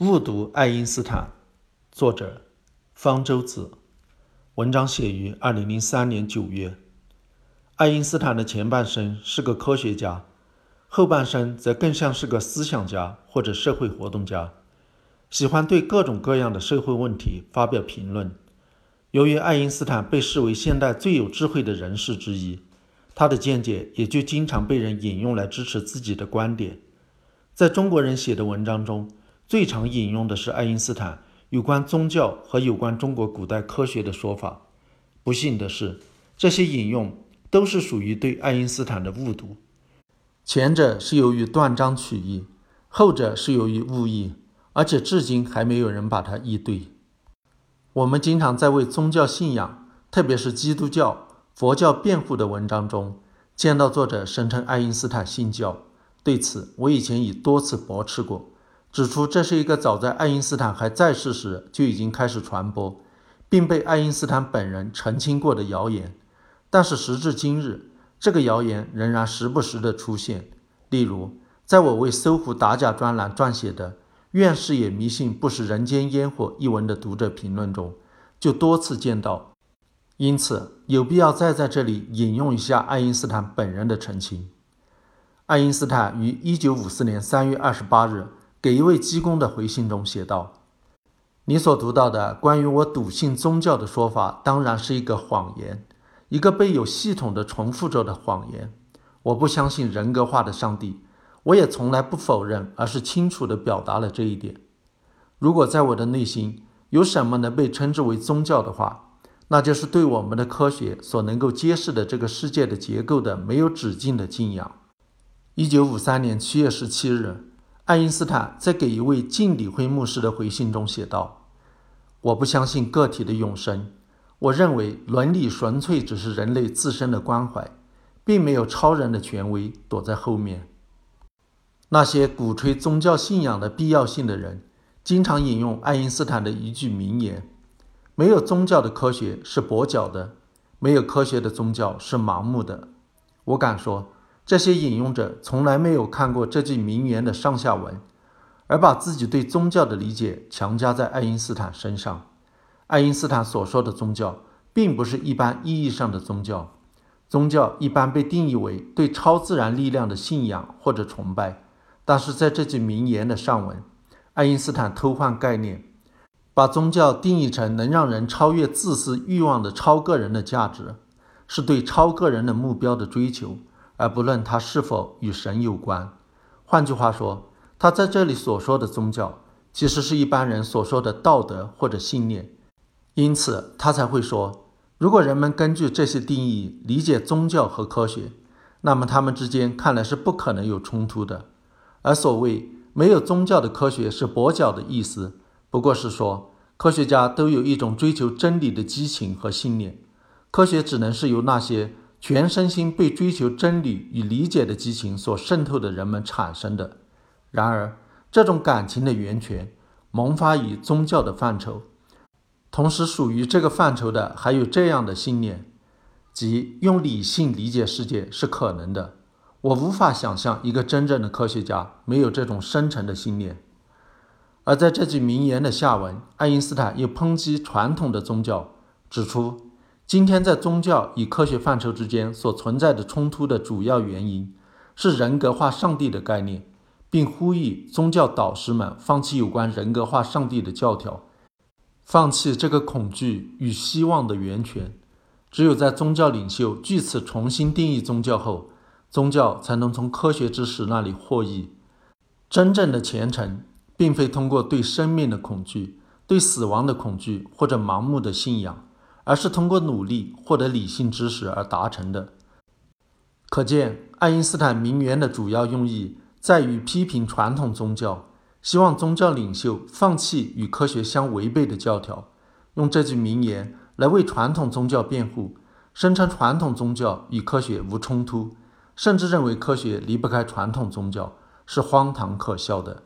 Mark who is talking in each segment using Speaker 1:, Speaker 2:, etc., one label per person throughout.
Speaker 1: 误读爱因斯坦，作者方舟子。文章写于二零零三年九月。爱因斯坦的前半生是个科学家，后半生则更像是个思想家或者社会活动家，喜欢对各种各样的社会问题发表评论。由于爱因斯坦被视为现代最有智慧的人士之一，他的见解也就经常被人引用来支持自己的观点。在中国人写的文章中，最常引用的是爱因斯坦有关宗教和有关中国古代科学的说法。不幸的是，这些引用都是属于对爱因斯坦的误读。前者是由于断章取义，后者是由于误译，而且至今还没有人把它译对。我们经常在为宗教信仰，特别是基督教、佛教辩护的文章中，见到作者声称爱因斯坦信教。对此，我以前已多次驳斥过。指出这是一个早在爱因斯坦还在世时就已经开始传播，并被爱因斯坦本人澄清过的谣言，但是时至今日，这个谣言仍然时不时的出现。例如，在我为搜狐打假专栏撰写的“愿视野迷信不食人间烟火”一文的读者评论中，就多次见到。因此，有必要再在这里引用一下爱因斯坦本人的澄清。爱因斯坦于一九五四年三月二十八日。给一位技工的回信中写道：“你所读到的关于我笃信宗教的说法，当然是一个谎言，一个被有系统的重复着的谎言。我不相信人格化的上帝，我也从来不否认，而是清楚地表达了这一点。如果在我的内心有什么能被称之为宗教的话，那就是对我们的科学所能够揭示的这个世界的结构的没有止境的敬仰。”一九五三年七月十七日。爱因斯坦在给一位敬礼会牧师的回信中写道：“我不相信个体的永生。我认为伦理纯粹只是人类自身的关怀，并没有超人的权威躲在后面。”那些鼓吹宗教信仰的必要性的人，经常引用爱因斯坦的一句名言：“没有宗教的科学是跛脚的，没有科学的宗教是盲目的。”我敢说。这些引用者从来没有看过这句名言的上下文，而把自己对宗教的理解强加在爱因斯坦身上。爱因斯坦所说的宗教，并不是一般意义上的宗教。宗教一般被定义为对超自然力量的信仰或者崇拜，但是在这句名言的上文，爱因斯坦偷换概念，把宗教定义成能让人超越自私欲望的超个人的价值，是对超个人的目标的追求。而不论它是否与神有关，换句话说，他在这里所说的宗教，其实是一般人所说的道德或者信念。因此，他才会说，如果人们根据这些定义理解宗教和科学，那么他们之间看来是不可能有冲突的。而所谓没有宗教的科学是跛脚的意思，不过是说科学家都有一种追求真理的激情和信念，科学只能是由那些。全身心被追求真理与理解的激情所渗透的人们产生的。然而，这种感情的源泉萌发于宗教的范畴，同时属于这个范畴的还有这样的信念，即用理性理解世界是可能的。我无法想象一个真正的科学家没有这种深沉的信念。而在这句名言的下文，爱因斯坦又抨击传统的宗教，指出。今天在宗教与科学范畴之间所存在的冲突的主要原因是人格化上帝的概念，并呼吁宗教导师们放弃有关人格化上帝的教条，放弃这个恐惧与希望的源泉。只有在宗教领袖据此重新定义宗教后，宗教才能从科学知识那里获益。真正的虔诚，并非通过对生命的恐惧、对死亡的恐惧或者盲目的信仰。而是通过努力获得理性知识而达成的。可见，爱因斯坦名言的主要用意在于批评传统宗教，希望宗教领袖放弃与科学相违背的教条，用这句名言来为传统宗教辩护，声称传统宗教与科学无冲突，甚至认为科学离不开传统宗教，是荒唐可笑的。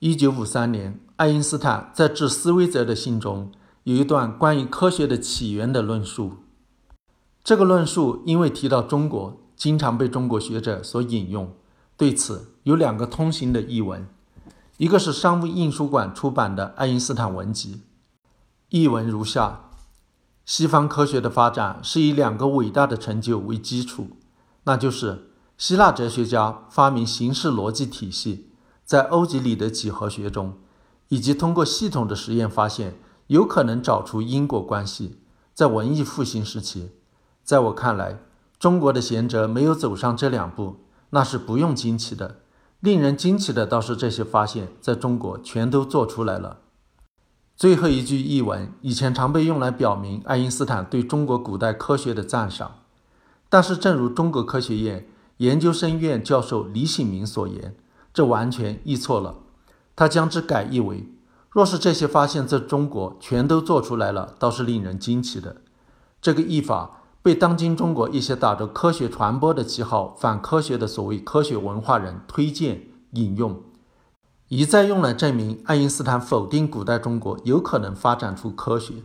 Speaker 1: 一九五三年，爱因斯坦在致斯威泽的信中。有一段关于科学的起源的论述，这个论述因为提到中国，经常被中国学者所引用。对此有两个通行的译文：一个是商务印书馆出版的《爱因斯坦文集》，译文如下：西方科学的发展是以两个伟大的成就为基础，那就是希腊哲学家发明形式逻辑体系，在欧几里得几何学中，以及通过系统的实验发现有可能找出因果关系。在文艺复兴时期，在我看来，中国的贤哲没有走上这两步，那是不用惊奇的。令人惊奇的倒是这些发现在中国全都做出来了。最后一句译文以前常被用来表明爱因斯坦对中国古代科学的赞赏，但是正如中国科学院研究生院教授李醒明所言，这完全译错了。他将之改译为：若是这些发现在中国全都做出来了，倒是令人惊奇的。这个译法。被当今中国一些打着科学传播的旗号反科学的所谓科学文化人推荐引用，一再用来证明爱因斯坦否定古代中国有可能发展出科学。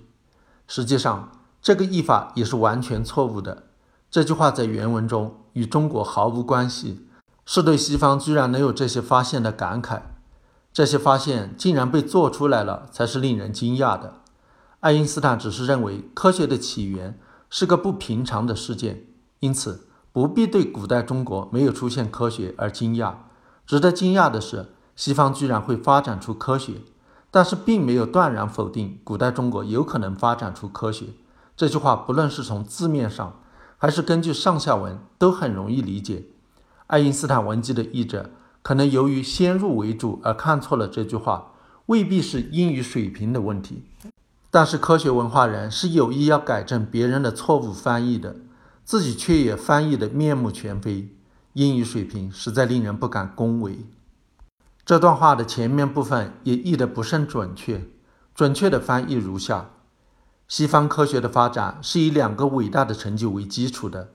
Speaker 1: 实际上，这个译法也是完全错误的。这句话在原文中与中国毫无关系，是对西方居然能有这些发现的感慨。这些发现竟然被做出来了，才是令人惊讶的。爱因斯坦只是认为科学的起源。是个不平常的事件，因此不必对古代中国没有出现科学而惊讶。值得惊讶的是，西方居然会发展出科学，但是并没有断然否定古代中国有可能发展出科学。这句话不论是从字面上，还是根据上下文，都很容易理解。爱因斯坦文集的译者可能由于先入为主而看错了这句话，未必是英语水平的问题。但是科学文化人是有意要改正别人的错误翻译的，自己却也翻译的面目全非，英语水平实在令人不敢恭维。这段话的前面部分也译得不甚准确，准确的翻译如下：西方科学的发展是以两个伟大的成就为基础的。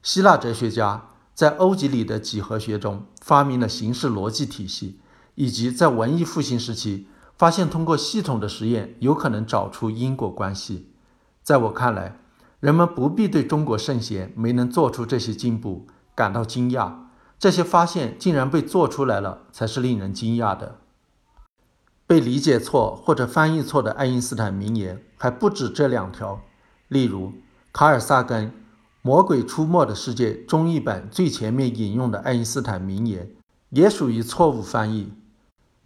Speaker 1: 希腊哲学家在欧几里得几何学中发明了形式逻辑体系，以及在文艺复兴时期。发现通过系统的实验有可能找出因果关系。在我看来，人们不必对中国圣贤没能做出这些进步感到惊讶。这些发现竟然被做出来了，才是令人惊讶的。被理解错或者翻译错的爱因斯坦名言还不止这两条。例如，卡尔萨根《魔鬼出没的世界》中译本最前面引用的爱因斯坦名言，也属于错误翻译。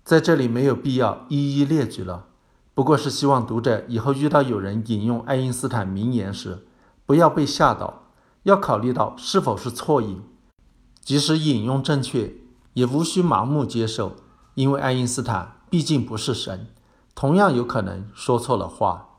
Speaker 1: 在这里没有必要一一列举了，不过是希望读者以后遇到有人引用爱因斯坦名言时，不要被吓到，要考虑到是否是错引。即使引用正确，也无需盲目接受，因为爱因斯坦毕竟不是神，同样有可能说错了话。